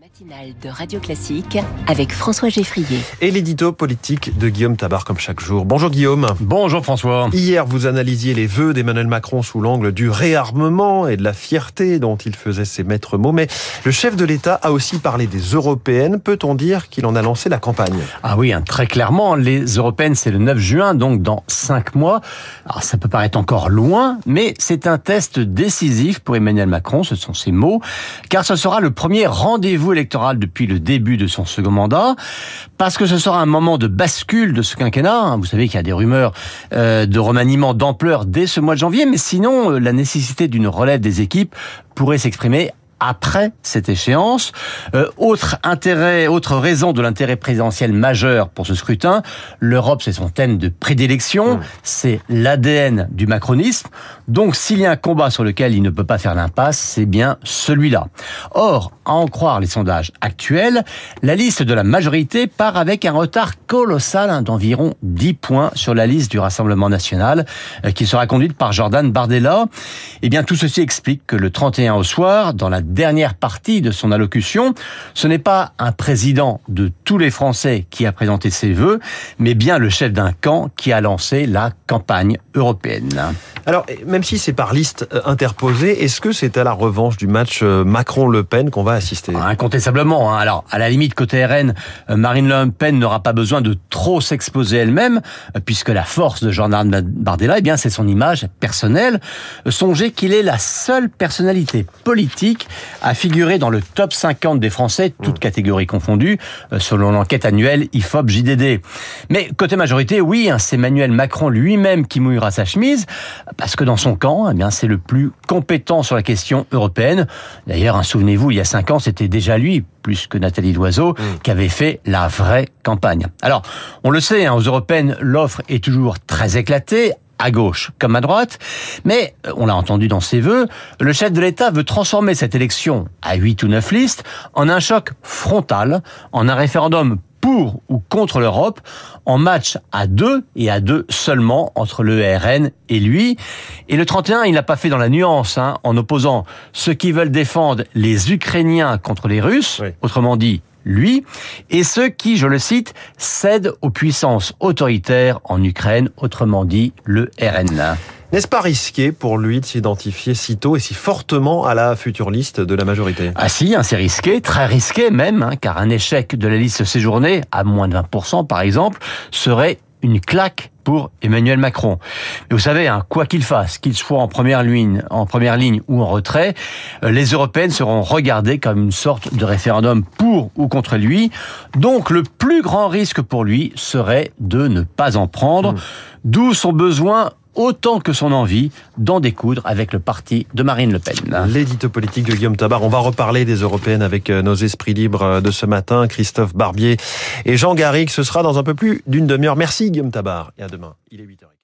matinale de Radio Classique avec François Geffrier. Et l'édito politique de Guillaume Tabar comme chaque jour. Bonjour Guillaume. Bonjour François. Hier, vous analysiez les vœux d'Emmanuel Macron sous l'angle du réarmement et de la fierté dont il faisait ses maîtres mots. Mais le chef de l'État a aussi parlé des européennes. Peut-on dire qu'il en a lancé la campagne? Ah oui, hein, très clairement. Les européennes, c'est le 9 juin, donc dans 5 mois. Alors ça peut paraître encore loin, mais c'est un test décisif pour Emmanuel Macron, ce sont ses mots, car ce sera le premier rendez-vous électoral depuis le début de son second mandat, parce que ce sera un moment de bascule de ce quinquennat. Hein. Vous savez qu'il y a des rumeurs euh, de remaniement d'ampleur dès ce mois de janvier, mais sinon, euh, la nécessité d'une relève des équipes pourrait s'exprimer après cette échéance. Euh, autre intérêt, autre raison de l'intérêt présidentiel majeur pour ce scrutin, l'Europe c'est son thème de prédilection, mmh. c'est l'ADN du macronisme. Donc s'il y a un combat sur lequel il ne peut pas faire l'impasse, c'est bien celui-là. Or, à en croire les sondages actuels, la liste de la majorité part avec un retard colossal hein, d'environ 10 points sur la liste du Rassemblement national euh, qui sera conduite par Jordan Bardella. Eh bien tout ceci explique que le 31 au soir, dans la dernière partie de son allocution, ce n'est pas un président de tous les Français qui a présenté ses vœux, mais bien le chef d'un camp qui a lancé la campagne européenne. Alors, même si c'est par liste euh, interposée, est-ce que c'est à la revanche du match euh, Macron-Le Pen qu'on va assister? Incontestablement. Hein. Alors, à la limite, côté RN, euh, Marine Le Pen n'aura pas besoin de trop s'exposer elle-même, puisque la force de Jordan Bardella, eh bien, c'est son image personnelle. Songez qu'il est la seule personnalité politique à figurer dans le top 50 des Français, toutes mmh. catégories confondues, selon l'enquête annuelle IFOP-JDD. Mais côté majorité, oui, hein, c'est Emmanuel Macron lui-même qui mouillera sa chemise, parce que dans son camp, eh bien, c'est le plus compétent sur la question européenne. D'ailleurs, hein, souvenez-vous, il y a cinq ans, c'était déjà lui, plus que Nathalie Loiseau, mm. qui avait fait la vraie campagne. Alors, on le sait, hein, aux européennes, l'offre est toujours très éclatée, à gauche comme à droite, mais euh, on l'a entendu dans ses vœux, le chef de l'État veut transformer cette élection à 8 ou 9 listes en un choc frontal, en un référendum pour ou contre l'Europe en match à deux et à deux seulement entre le RN et lui. Et le 31, il n'a pas fait dans la nuance, hein, en opposant ceux qui veulent défendre les Ukrainiens contre les Russes, autrement dit lui, et ceux qui, je le cite, cèdent aux puissances autoritaires en Ukraine, autrement dit le RN. N'est-ce pas risqué pour lui de s'identifier si tôt et si fortement à la future liste de la majorité? Ah si, hein, c'est risqué, très risqué même, hein, car un échec de la liste séjournée, à moins de 20% par exemple, serait une claque pour Emmanuel Macron. Mais vous savez, hein, quoi qu'il fasse, qu'il soit en première ligne, en première ligne ou en retrait, euh, les européennes seront regardées comme une sorte de référendum pour ou contre lui. Donc le plus grand risque pour lui serait de ne pas en prendre, mmh. d'où son besoin autant que son envie d'en découdre avec le parti de Marine Le Pen. L'édito politique de Guillaume Tabar. On va reparler des européennes avec euh, nos esprits libres euh, de ce matin, Christophe Barbier et Jean Garrigue. Ce sera dans un peu plus d'une demi-heure. Merci Guillaume Tabar et à demain. Il est 8h.